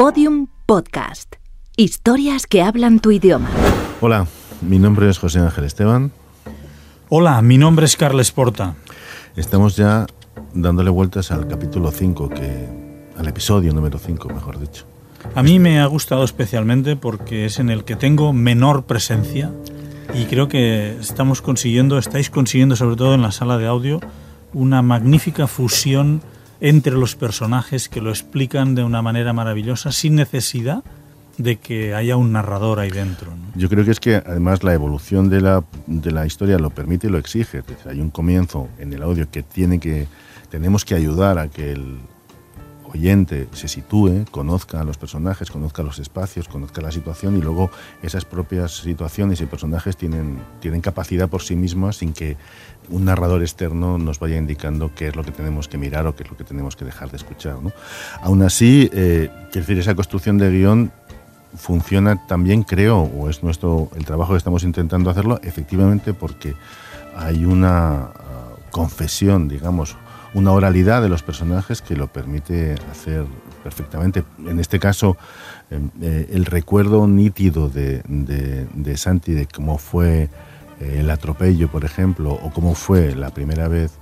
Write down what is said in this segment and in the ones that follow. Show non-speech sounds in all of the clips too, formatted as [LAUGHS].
Podium Podcast. Historias que hablan tu idioma. Hola, mi nombre es José Ángel Esteban. Hola, mi nombre es Carles Porta. Estamos ya dándole vueltas al capítulo 5, que, al episodio número 5, mejor dicho. A mí me ha gustado especialmente porque es en el que tengo menor presencia y creo que estamos consiguiendo, estáis consiguiendo sobre todo en la sala de audio, una magnífica fusión entre los personajes que lo explican de una manera maravillosa sin necesidad de que haya un narrador ahí dentro. Yo creo que es que además la evolución de la, de la historia lo permite y lo exige. hay un comienzo en el audio que tiene que tenemos que ayudar a que el oyente se sitúe, conozca a los personajes, conozca los espacios, conozca la situación y luego esas propias situaciones y personajes tienen, tienen capacidad por sí mismas sin que un narrador externo nos vaya indicando qué es lo que tenemos que mirar o qué es lo que tenemos que dejar de escuchar. Aún así, eh, decir, esa construcción de guion funciona también, creo, o es nuestro el trabajo que estamos intentando hacerlo, efectivamente porque hay una ah, confesión, digamos, una oralidad de los personajes que lo permite hacer perfectamente. En este caso, em, eh, el recuerdo nítido de, de, Santi de cómo fue eh, el atropello, por ejemplo, o cómo fue la primera vez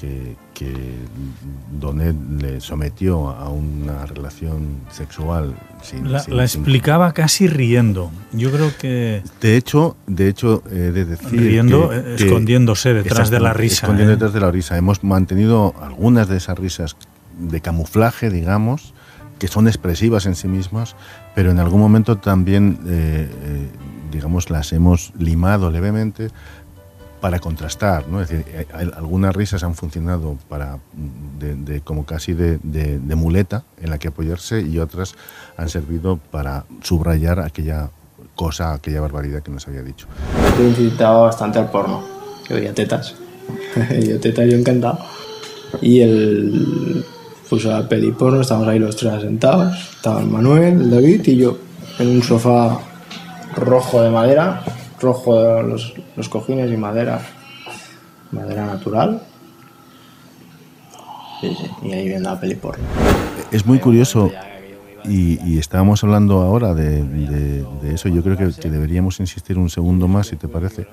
que, que Donet le sometió a una relación sexual. Sin, la, explicaba casi riendo. Yo creo que... De hecho, de hecho he de decir... Riendo, eh, escondiéndose detrás de la risa. Escondiendo ¿eh? detrás de la risa. Hemos mantenido algunas de esas risas de camuflaje, digamos, que son expresivas en sí mismas, pero en algún momento también, eh, digamos, las hemos limado levemente para contrastar, ¿no? Es decir, algunas risas han funcionado para de, como casi de, muleta en la que apoyarse y otras han servido para subrayar aquella cosa, aquella barbaridad que nos había dicho. He incitado bastante al porno, que veía tetas. [LAUGHS] yo tetas, yo encantado. Y él puso la peli porno, estábamos ahí los tres sentados, estaban Manuel, el David y yo, en un sofá rojo de madera rojo los, los cojines y madera, madera natural. y ahí viene la peli porno. Es muy curioso y, estábamos hablando ahora de, de, eso, yo creo que, deberíamos insistir un segundo más, si te parece,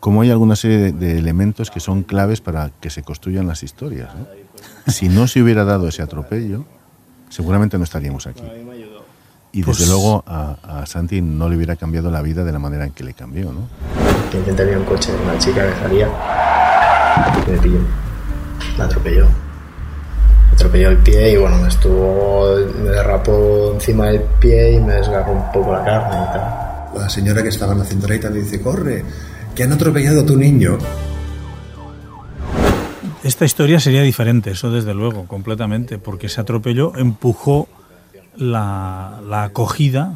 como hay alguna serie de, elementos que son claves para que se construyan las historias. Si no se hubiera dado ese atropello, seguramente no estaríamos aquí. Y desde pues luego a, Santi no le hubiera cambiado la vida de la manera en que le cambió, ¿no? Que tenía un coche, una chica que salía, me pilló, me atropelló. Me atropelló el pie y bueno, me estuvo, me derrapó encima del pie y me desgarró un poco la carne y tal. La señora que estaba en la cinturita me dice, corre, que han atropellado a tu niño. Esta historia sería diferente, eso desde luego, completamente, porque ese atropello empujó la, acogida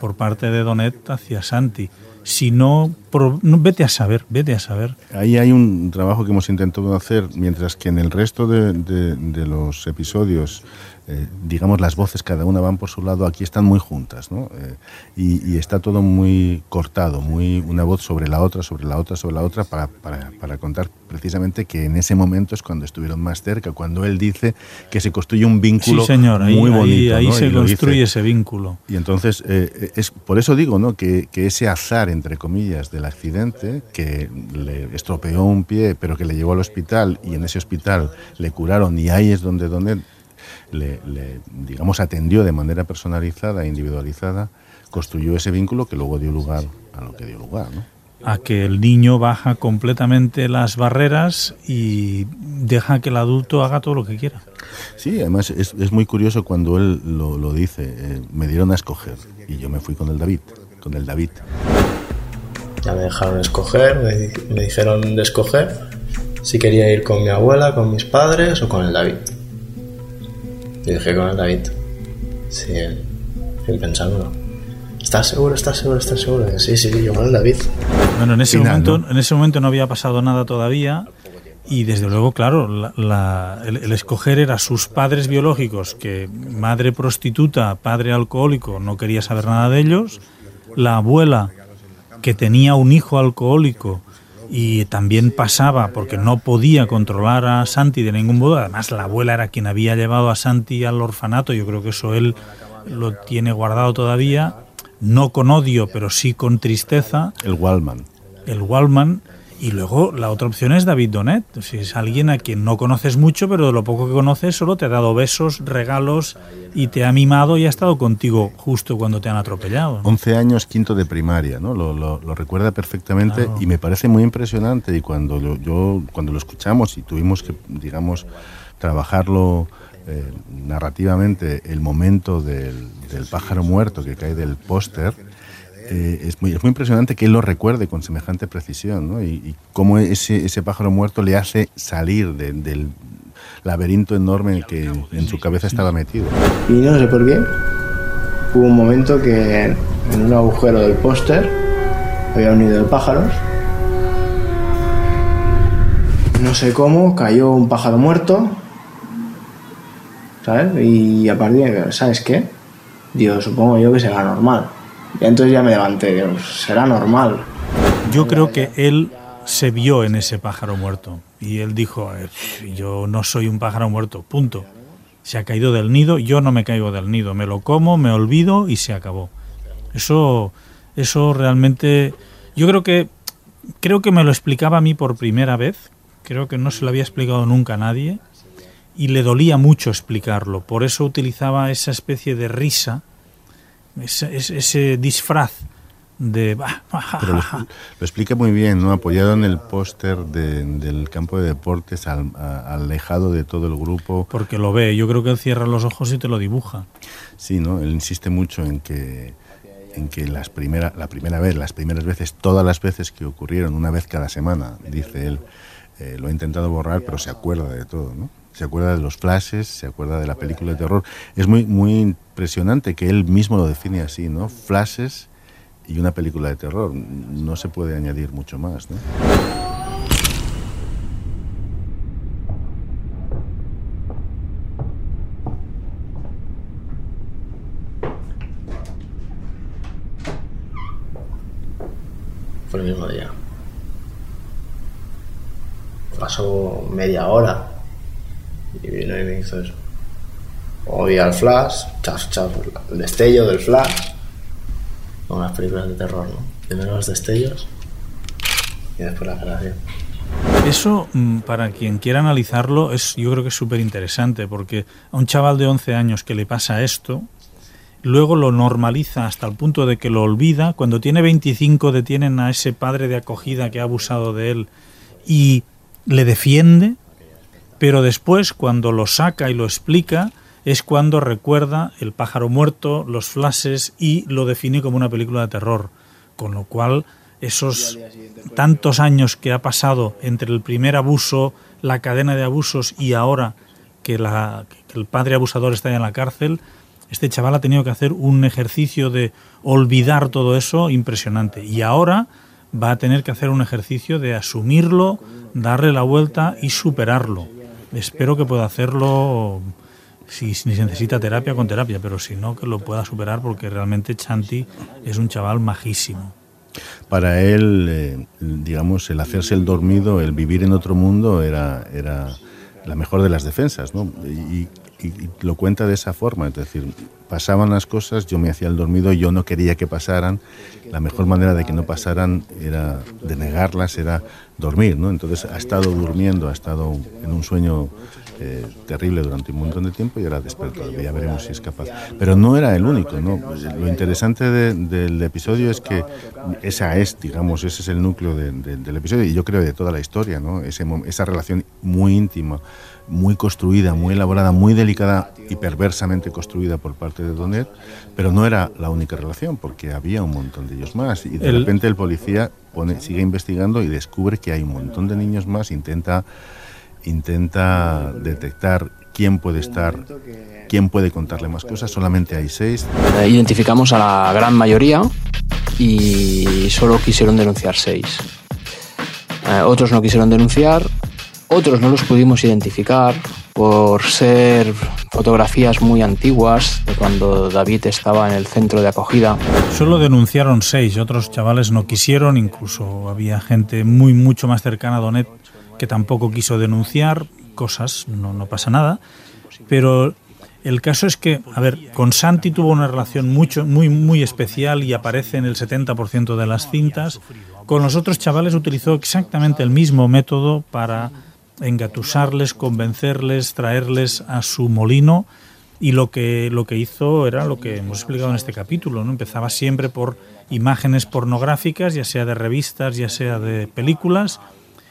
por parte de Donet hacia Santi. Si no, vete a saber, vete a saber. Ahí hay un trabajo que hemos intentado hacer, mientras que en el resto de los episodios eh, digamos, las voces cada una van por su lado, aquí están muy juntas, ¿no? Eh, y, está todo muy cortado, muy una voz sobre la otra, sobre la otra, sobre la otra, para, para, para, contar precisamente que en ese momento es cuando estuvieron más cerca, cuando él dice que se construye un vínculo muy bonito. Ahí, se construye ese vínculo. Y entonces, eh, es por eso digo, ¿no? Que, que ese azar, entre comillas, del accidente, que le estropeó un pie, pero que le llevó al hospital y en ese hospital le curaron y ahí es donde, donde le, digamos, atendió de manera personalizada e individualizada, construyó ese vínculo que luego dio lugar a lo que dio lugar, ¿no? a que el niño baja completamente las barreras y deja que el adulto haga todo lo que quiera. Sí, además es, es muy curioso cuando él lo, lo dice, eh, me dieron a escoger y yo me fui con el David, con el David. Ya me dejaron escoger, me, me dijeron de escoger si quería ir con mi abuela, con mis padres o con el David. Y dije con el David. Sí, él, pensándolo. ¿Estás seguro? ¿Estás seguro? ¿Estás seguro? Sí, sí, yo con el David. Bueno, en ese, momento, ¿no? en ese momento no había pasado nada todavía. Y desde luego, claro, el, escoger era sus padres biológicos, que madre prostituta, padre alcohólico, no quería saber nada de ellos. La abuela, que tenía un hijo alcohólico y también pasaba porque no podía controlar a Santi de ningún modo. Además, la abuela era quien había llevado a Santi al orfanato. Yo creo que eso él lo tiene guardado todavía, no con odio, pero sí con tristeza. El Wallman. El Wallman. Y luego la otra opción es David Donet. Si es alguien a quien no conoces mucho, pero de lo poco que conoces solo te ha dado besos, regalos y te ha mimado y ha estado contigo justo cuando te han atropellado. 11 años, quinto de primaria, ¿no? Lo, lo, recuerda perfectamente y me parece muy impresionante. Y cuando lo, yo cuando lo escuchamos y tuvimos que, digamos, trabajarlo eh, narrativamente, el momento del, del pájaro muerto que cae del póster eh, es, muy, es muy impresionante que él lo recuerde con semejante precisión, ¿no? Y, cómo ese, ese pájaro muerto le hace salir del laberinto enorme que en su cabeza estaba metido. Y no sé por qué, hubo un momento que en un agujero del póster había un nido de pájaros. No sé cómo, cayó un pájaro muerto, ¿sabes? Y a partir de, ¿sabes qué? Dios, supongo yo que será normal. Y entonces ya me levanté, será normal. Yo creo que él se vio en ese pájaro muerto y él dijo, yo no soy un pájaro muerto, punto. Se ha caído del nido, yo no me caigo del nido, me lo como, me olvido y se acabó. Eso, eso realmente, yo creo que, creo que me lo explicaba a mí por primera vez, creo que no se lo había explicado nunca a nadie y le dolía mucho explicarlo, por eso utilizaba esa especie de risa ese, ese disfraz de... Pero lo, explica muy bien, ¿no? Apoyado en el póster del campo de deportes, alejado de todo el grupo. Porque lo ve, yo creo que él cierra los ojos y te lo dibuja. Sí, ¿no? Él insiste mucho en que en que las primera, la primera vez, las primeras veces, todas las veces que ocurrieron, una vez cada semana, dice él, eh, lo ha intentado borrar, pero se acuerda de todo, ¿no? Se acuerda de los flashes, se acuerda de la película de terror. Es muy, muy impresionante que él mismo lo define así, ¿no? Flashes y una película de terror. No se puede añadir mucho más, ¿no? Fue el mismo día. Pasó media hora y vino y me hizo eso. Oí al flash, chas, chas, el destello del flash. Como las películas de terror, ¿no? Primero los destellos y después la creación. Eso, mm, para quien quiera analizarlo, es, yo creo que es súper interesante, porque a un chaval de 11 años que le pasa esto, luego lo normaliza hasta el punto de que lo olvida. Cuando tiene 25 detienen a ese padre de acogida que ha abusado de él y le defiende, pero después cuando lo saca y lo explica es cuando recuerda el pájaro muerto, los flashes y lo define como una película de terror, con lo cual esos tantos años que ha pasado entre el primer abuso, la cadena de abusos y ahora que, la, que el padre abusador está en la cárcel, este chaval ha tenido que hacer un ejercicio de olvidar todo eso impresionante. Y ahora va a tener que hacer un ejercicio de asumirlo, darle la vuelta y superarlo espero que pueda hacerlo si, si, necesita terapia con terapia, pero si no, que lo pueda superar porque realmente Chanti es un chaval majísimo. Para él, eh, digamos, el hacerse el dormido, el vivir en otro mundo era, era la mejor de las defensas, ¿no? Y, lo cuenta de esa forma, es decir, pasaban las cosas, yo me hacía el dormido, yo no quería que pasaran, la mejor manera de que no pasaran era de negarlas, era dormir, ¿no? Entonces ha estado durmiendo, ha estado en un sueño eh, terrible durante un montón de tiempo y ahora despertado, ya veremos si es capaz. Pero no era el único, ¿no? Lo interesante del episodio es que esa es, digamos, ese es el núcleo del episodio y yo creo de toda la historia, ¿no? esa relación muy íntima muy construida, muy elaborada, muy delicada y perversamente construida por parte de Donet, pero no era la única relación, porque había un montón de ellos más. Y de repente el policía pone, sigue investigando y descubre que hay un montón de niños más, intenta, intenta detectar quién puede estar, quién puede contarle más cosas, solamente hay seis. Eh, identificamos a la gran mayoría y solo quisieron denunciar seis. Eh, otros no quisieron denunciar otros no los pudimos identificar por ser fotografías muy antiguas de cuando David estaba en el centro de acogida. Solo denunciaron seis, otros chavales no quisieron, incluso había gente muy mucho más cercana a Donet que tampoco quiso denunciar cosas, no, no pasa nada, pero El caso es que, a ver, con Santi tuvo una relación mucho, muy, muy especial y aparece en el 70% de las cintas. Con los otros chavales utilizó exactamente el mismo método para engatusarles, convencerles, traerles a su molino y lo que, lo que hizo era lo que hemos explicado en este capítulo. ¿no? Empezaba siempre por imágenes pornográficas, ya sea de revistas, ya sea de películas,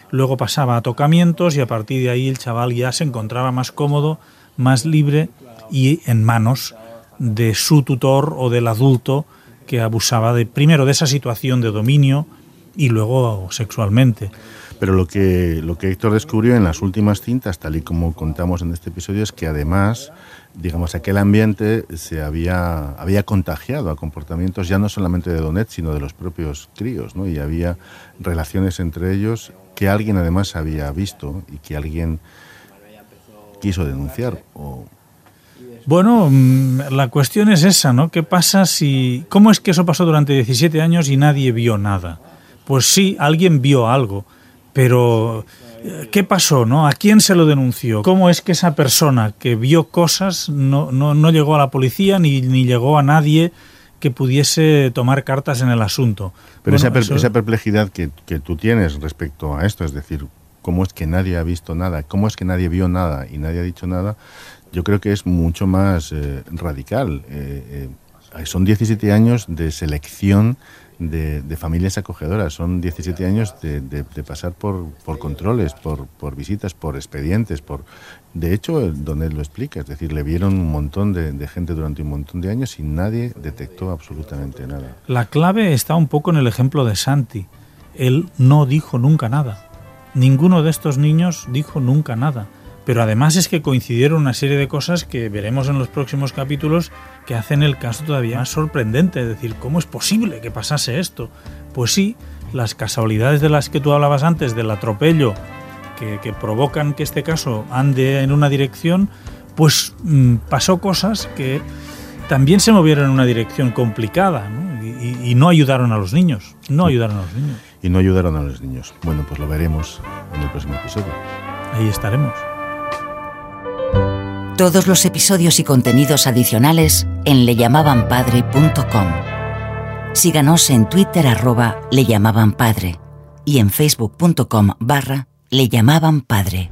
luego pasaba a tocamientos y a partir de ahí el chaval ya se encontraba más cómodo, más libre y en manos de su tutor o del adulto que abusaba de primero de esa situación de dominio y luego sexualmente. Pero lo que, lo que Héctor descubrió en las últimas cintas, tal y como contamos en este episodio, es que además, digamos, aquel ambiente se había, había contagiado a comportamientos ya no solamente de Donet, sino de los propios críos, ¿no? Y había relaciones entre ellos que alguien además había visto y que alguien quiso denunciar o bueno, mm, la cuestión es esa, ¿no? ¿Qué pasa si... ¿Cómo es que eso pasó durante 17 años y nadie vio nada? Pues sí, alguien vio algo, pero eh, ¿qué pasó, no? ¿A quién se lo denunció? ¿Cómo es que esa persona que vio cosas no, no, no llegó a la policía ni, ni llegó a nadie que pudiese tomar cartas en el asunto? Pero esa, esa, perplejidad que, que tú tienes respecto a esto, es decir, cómo es que nadie ha visto nada, cómo es que nadie vio nada y nadie ha dicho nada, yo creo que es mucho más eh, radical. Eh, eh, son 17 años de selección de, familias acogedoras, son 17 años de, pasar por, por controles, por, por, visitas, por expedientes, por... De hecho, donde lo explica, es decir, le vieron un montón de, gente durante un montón de años y nadie detectó absolutamente nada. La clave está un poco en el ejemplo de Santi. Él no dijo nunca nada. Ninguno de estos niños dijo nunca nada pero además es que coincidieron una serie de cosas que veremos en los próximos capítulos que hacen el caso todavía más sorprendente, es decir, ¿cómo es posible que pasase esto? Pues sí, las casualidades de las que tú hablabas antes, del atropello, que, provocan que este caso ande en una dirección, pues mm, pasó cosas que también se movieron en una dirección complicada Y, y, no ayudaron a los niños, no ayudaron a los niños. Y no ayudaron a los niños. Bueno, pues lo veremos en el próximo episodio. Ahí estaremos. Todos los episodios y contenidos adicionales en leyamabanpadre.com. Síganos en Twitter arroba leyamabanpadre y en facebook.com barra leyamabanpadre.